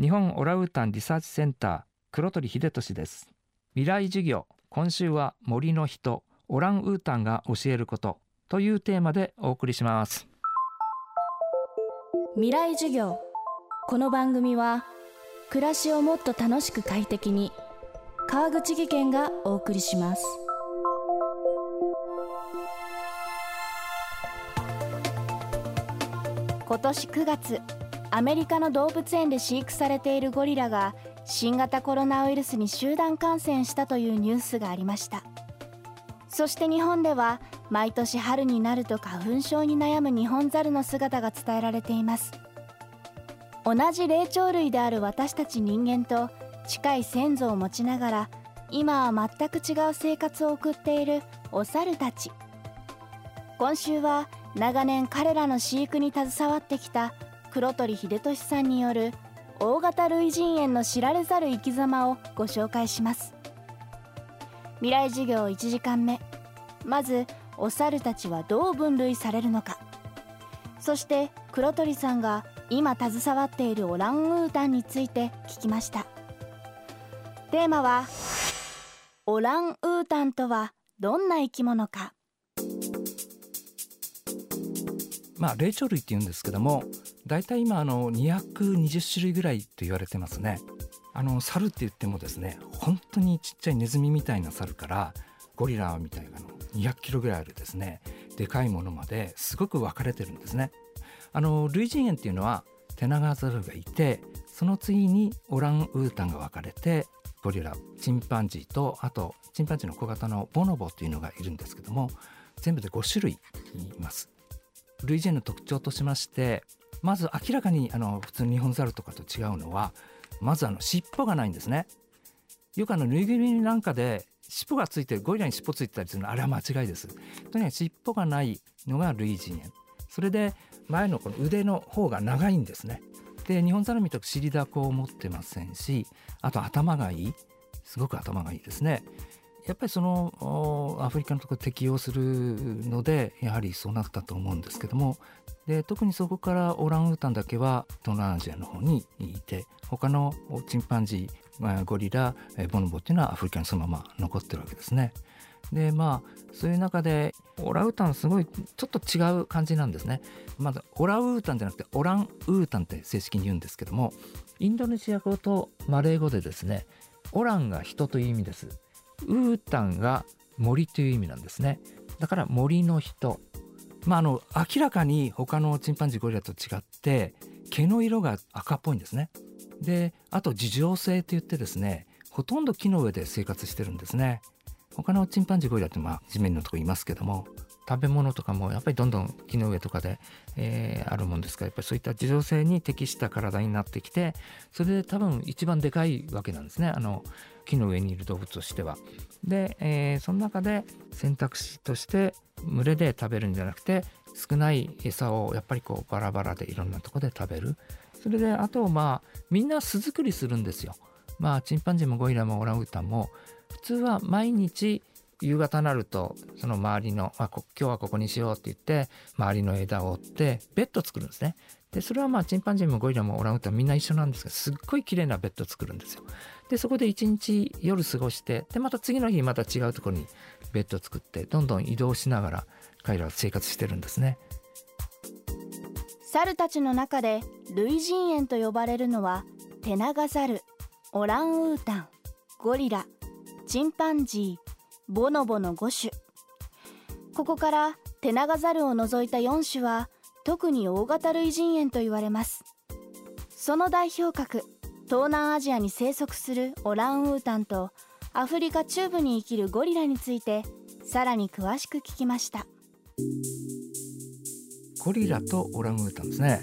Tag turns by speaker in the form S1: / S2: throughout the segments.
S1: 日本オランウータンリサーチセンター黒鳥秀俊です。未来授業今週は森の人オランウータンが教えることというテーマでお送りします。
S2: 未来授業この番組は暮らしをもっと楽しく快適に川口義賢がお送りします。今年9月アメリカの動物園で飼育されているゴリラが新型コロナウイルスに集団感染したというニュースがありました。そして日本では毎年春になると花粉症に悩むニホンザルの姿が伝えられています。同じ霊長類である私たち人間と近い先祖を持ちながら今は全く違う生活を送っているお猿たち。今週は長年彼らの飼育に携わってきた黒鳥秀俊さんによる大型類人猿の知られざる生き様をご紹介します。未来授業1時間目。まずお猿たちはどう分類されるのか。そして黒鳥さんが今携わっているオランウータンについて聞きました。テーマはオランウータンとはどんな生き物か。
S1: まあ霊長類って言うんですけどもだいたい今あの220種類ぐらいと言われてますね。あの猿って言ってもですね本当にちっちゃいネズミみたいな猿からゴリラみたいなの200キロぐらいあるですねでかいものまですごく分かれてるんですね。あの類人猿っていうのはテナガザルがいてその次にオランウータンが分かれてゴリラチンパンジーとあとチンパンジーの小型のボノボっていうのがいるんですけども全部で5種類います。類人の特徴としましてまず明らかにあの普通のニホンザルとかと違うのはまずあの尻尾がないんですね。よくあのぬいぐるみなんかで尻尾がついてるゴリラに尻尾ついてたりするのあれは間違いです。とにかく尻尾がないのが類人猿。それで前のこの腕の方が長いんですね。で日本ザルみたく尻だこを持ってませんしあと頭がいい。すごく頭がいいですね。やっぱりそのアフリカのところ適用するのでやはりそうなったと思うんですけどもで特にそこからオランウータンだけは東南アジアの方にいて他のチンパンジーゴリラボノボっていうのはアフリカにそのまま残ってるわけですね。でまあそういう中でオランウータンすごいちょっと違う感じなんですね。まずオランウータンじゃなくてオランウータンって正式に言うんですけどもインドネシア語とマレー語でですねオランが人という意味です。ウータンが森という意味なんですね。だから森の人。まあ、あの明らかに他のチンパンジーゴリラと違って毛の色が赤っぽいんですね。であと樹状性といってですねほとんど木の上で生活してるんですね。他のチンパンジーゴリラってまあ地面のとこいますけども食べ物とかもやっぱりどんどん木の上とかで、えー、あるもんですからやっぱりそういった樹状性に適した体になってきてそれで多分一番でかいわけなんですねあの木の上にいる動物としては。で、えー、その中で選択肢として群れで食べるんじゃなくて少ない餌をやっぱりこうバラバラでいろんなとこで食べるそれであとまあみんな巣作りするんですよ。まあチンパンジーもゴリラもオランウータンも普通は毎日夕方になるとその周りの、あ、今日はここにしようって言って周りの枝を折ってベッド作るんですね。でそれはまあチンパンジーもゴリラもオランウータンみんな一緒なんですけどすっごい綺麗なベッド作るんですよ。でそこで一日夜過ごしてでまた次の日また違うところにベッド作ってどんどん移動しながら彼らは生活してるんですね。
S2: 猿たちの中で類人猿と呼ばれるのはテナガザルオランウータンゴリラチンパンジーボノボの5種。ここからテナガザルを除いた4種は特に大型類人猿と言われます。その代表格東南アジアに生息するオランウータンとアフリカ中部に生きるゴリラについてさらに詳しく聞きました。
S1: ゴリラとオランウータンですね。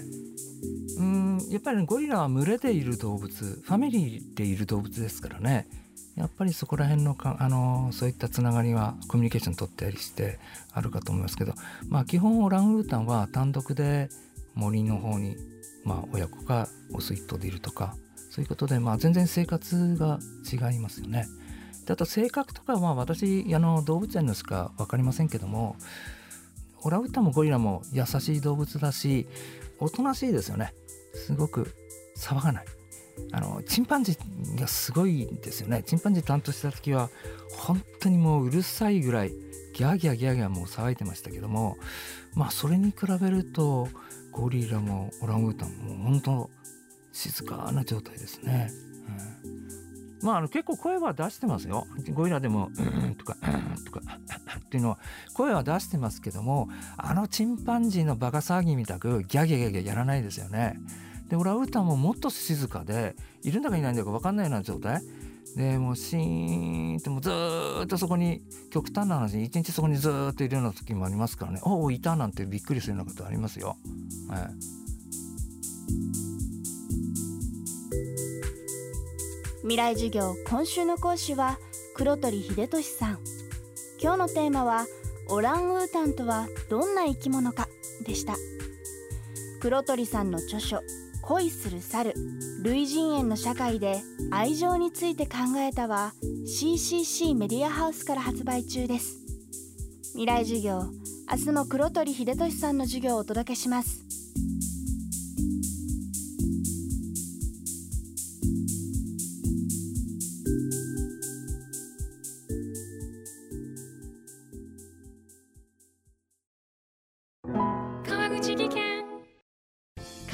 S1: うんやっぱりゴリラは群れでいる動物ファミリーでいる動物ですからね。やっぱりそこら辺のかあのそういったつながりはコミュニケーション取ったりしてあるかと思いますけどまあ基本オランウータンは単独で森の方に、まあ、親子かオス一頭でいるとかそういうことで、まあ、全然生活が違いますよね。であと性格とかは私あの動物園のしか分かりませんけどもオランウータンもゴリラも優しい動物だしおとなしいですよねすごく騒がないあのチンパンジーがすごいんですよねチンパンジー担当した時は本当にもううるさいぐらいギャーギャーギャーギャーもう騒いでましたけどもまあそれに比べるとゴリラもオランウータンも本当静かな状態ですね。うん、まああの結構声は出してますよ。ゴリラでも「うん」とか「うん」とかっていうのは声は出してますけどもあのチンパンジーのバカ騒ぎみたくギャギャギャギャやらないですよね。でオランウータンももっと静かでいるんだかいないんだか分かんないような状態でもうシーンってもうずっとそこに極端な話一日そこにずっといるような時もありますからね「おおいた」なんてびっくりするようなことありますよ。はい
S2: 未来授業今週の講師は黒鳥秀俊さん。今日のテーマはオランウータンとはどんな生き物かでした。黒鳥さんの著書恋する猿類人猿の社会で愛情について考えたは CCC メディアハウスから発売中です。未来授業明日も黒鳥秀俊さんの授業をお届けします。